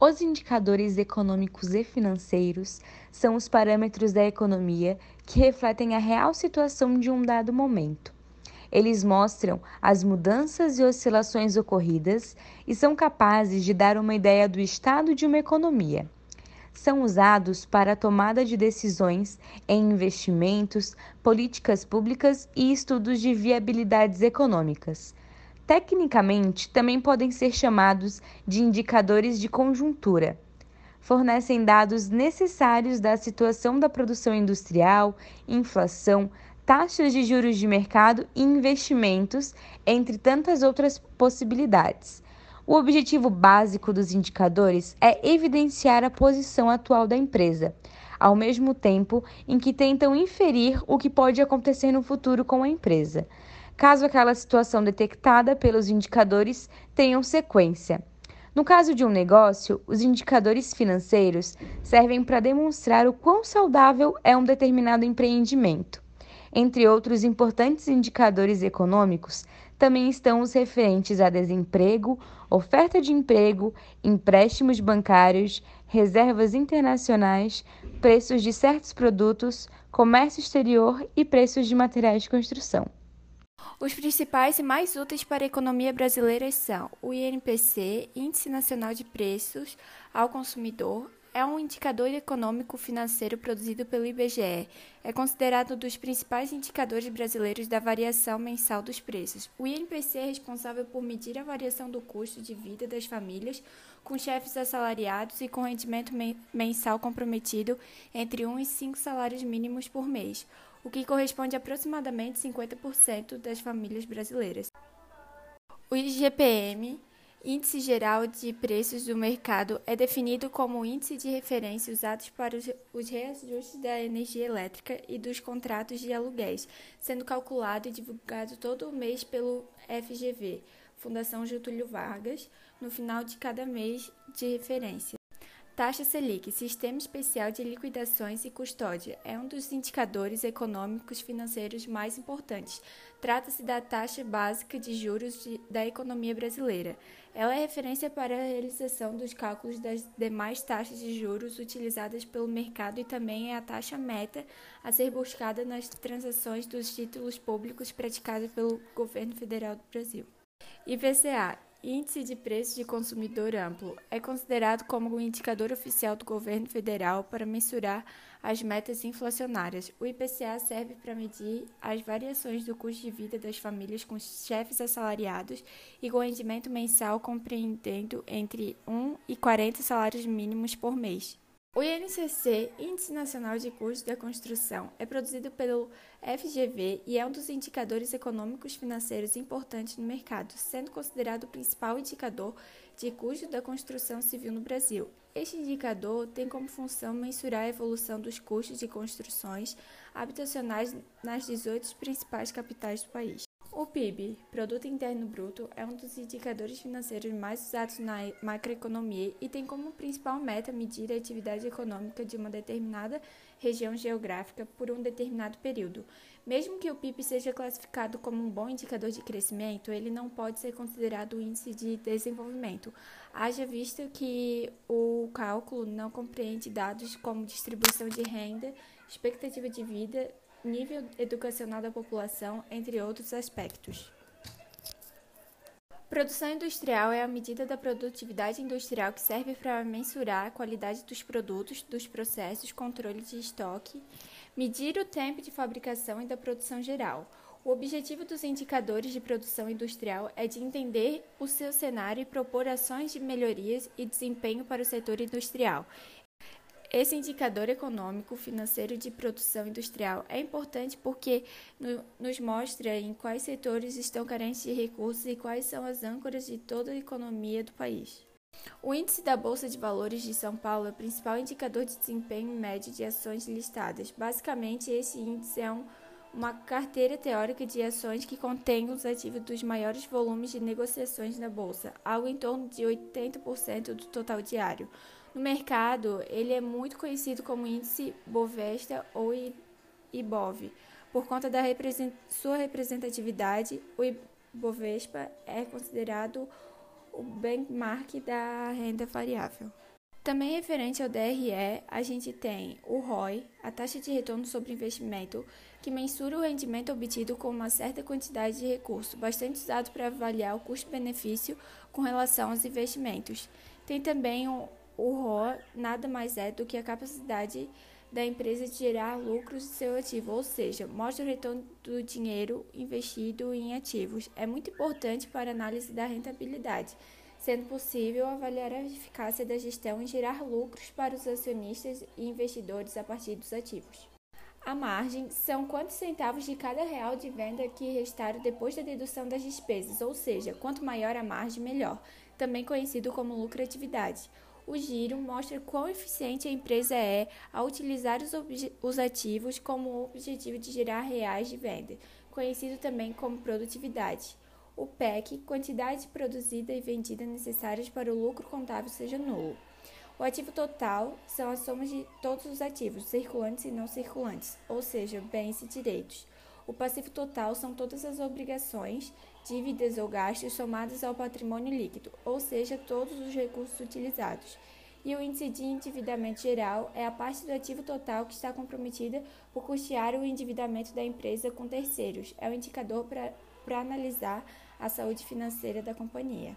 Os indicadores econômicos e financeiros são os parâmetros da economia que refletem a real situação de um dado momento. Eles mostram as mudanças e oscilações ocorridas e são capazes de dar uma ideia do estado de uma economia. São usados para a tomada de decisões em investimentos, políticas públicas e estudos de viabilidades econômicas. Tecnicamente, também podem ser chamados de indicadores de conjuntura. Fornecem dados necessários da situação da produção industrial, inflação, taxas de juros de mercado e investimentos, entre tantas outras possibilidades. O objetivo básico dos indicadores é evidenciar a posição atual da empresa, ao mesmo tempo em que tentam inferir o que pode acontecer no futuro com a empresa caso aquela situação detectada pelos indicadores tenha sequência. No caso de um negócio, os indicadores financeiros servem para demonstrar o quão saudável é um determinado empreendimento. Entre outros importantes indicadores econômicos, também estão os referentes a desemprego, oferta de emprego, empréstimos bancários, reservas internacionais, preços de certos produtos, comércio exterior e preços de materiais de construção. Os principais e mais úteis para a economia brasileira são o INPC, Índice Nacional de Preços ao Consumidor, é um indicador econômico financeiro produzido pelo IBGE. É considerado um dos principais indicadores brasileiros da variação mensal dos preços. O INPC é responsável por medir a variação do custo de vida das famílias com chefes assalariados e com rendimento mensal comprometido entre 1 e 5 salários mínimos por mês o que corresponde a aproximadamente 50% das famílias brasileiras. O IGPM, Índice Geral de Preços do Mercado, é definido como o índice de referência usado para os reajustes da energia elétrica e dos contratos de aluguéis, sendo calculado e divulgado todo mês pelo FGV, Fundação Getúlio Vargas, no final de cada mês de referência. Taxa Selic, Sistema Especial de Liquidações e Custódia, é um dos indicadores econômicos financeiros mais importantes. Trata-se da taxa básica de juros de, da economia brasileira. Ela é referência para a realização dos cálculos das demais taxas de juros utilizadas pelo mercado e também é a taxa meta a ser buscada nas transações dos títulos públicos praticados pelo governo federal do Brasil. IPCA Índice de Preços de Consumidor Amplo é considerado como o indicador oficial do governo federal para mensurar as metas inflacionárias. O IPCA serve para medir as variações do custo de vida das famílias com chefes assalariados e com rendimento mensal compreendendo entre 1 e 40 salários mínimos por mês. O INCC, Índice Nacional de Custos da Construção, é produzido pelo FGV e é um dos indicadores econômicos financeiros importantes no mercado, sendo considerado o principal indicador de custo da construção civil no Brasil. Este indicador tem como função mensurar a evolução dos custos de construções habitacionais nas 18 principais capitais do país. O PIB, Produto Interno Bruto, é um dos indicadores financeiros mais usados na macroeconomia e tem como principal meta medir a atividade econômica de uma determinada região geográfica por um determinado período. Mesmo que o PIB seja classificado como um bom indicador de crescimento, ele não pode ser considerado o índice de desenvolvimento, haja visto que o cálculo não compreende dados como distribuição de renda, expectativa de vida, nível educacional da população, entre outros aspectos. Produção industrial é a medida da produtividade industrial que serve para mensurar a qualidade dos produtos, dos processos, controle de estoque, medir o tempo de fabricação e da produção geral. O objetivo dos indicadores de produção industrial é de entender o seu cenário e propor ações de melhorias e desempenho para o setor industrial. Esse indicador econômico financeiro de produção industrial é importante porque no, nos mostra em quais setores estão carentes de recursos e quais são as âncoras de toda a economia do país. O índice da Bolsa de Valores de São Paulo é o principal indicador de desempenho médio de ações listadas. Basicamente, esse índice é um, uma carteira teórica de ações que contém os ativos dos maiores volumes de negociações na bolsa, algo em torno de 80% do total diário. No mercado, ele é muito conhecido como índice Bovespa ou IBOV. Por conta da represent sua representatividade, o Ibovespa é considerado o benchmark da renda variável. Também referente ao DRE, a gente tem o ROI, a taxa de retorno sobre investimento, que mensura o rendimento obtido com uma certa quantidade de recurso, bastante usado para avaliar o custo-benefício com relação aos investimentos. Tem também o, o ROA, nada mais é do que a capacidade da empresa de gerar lucros de seu ativo, ou seja, mostra o retorno do dinheiro investido em ativos. É muito importante para a análise da rentabilidade sendo possível avaliar a eficácia da gestão e gerar lucros para os acionistas e investidores a partir dos ativos. A margem são quantos centavos de cada real de venda que restaram depois da dedução das despesas, ou seja, quanto maior a margem, melhor, também conhecido como lucratividade. O giro mostra quão eficiente a empresa é ao utilizar os, os ativos como objetivo de gerar reais de venda, conhecido também como produtividade o PEC, quantidade produzida e vendida necessárias para o lucro contábil seja nulo. O ativo total são as somas de todos os ativos, circulantes e não circulantes, ou seja, bens e direitos. O passivo total são todas as obrigações, dívidas ou gastos somadas ao patrimônio líquido, ou seja, todos os recursos utilizados. E o índice de endividamento geral é a parte do ativo total que está comprometida por custear o endividamento da empresa com terceiros. É o indicador para analisar a saúde financeira da companhia.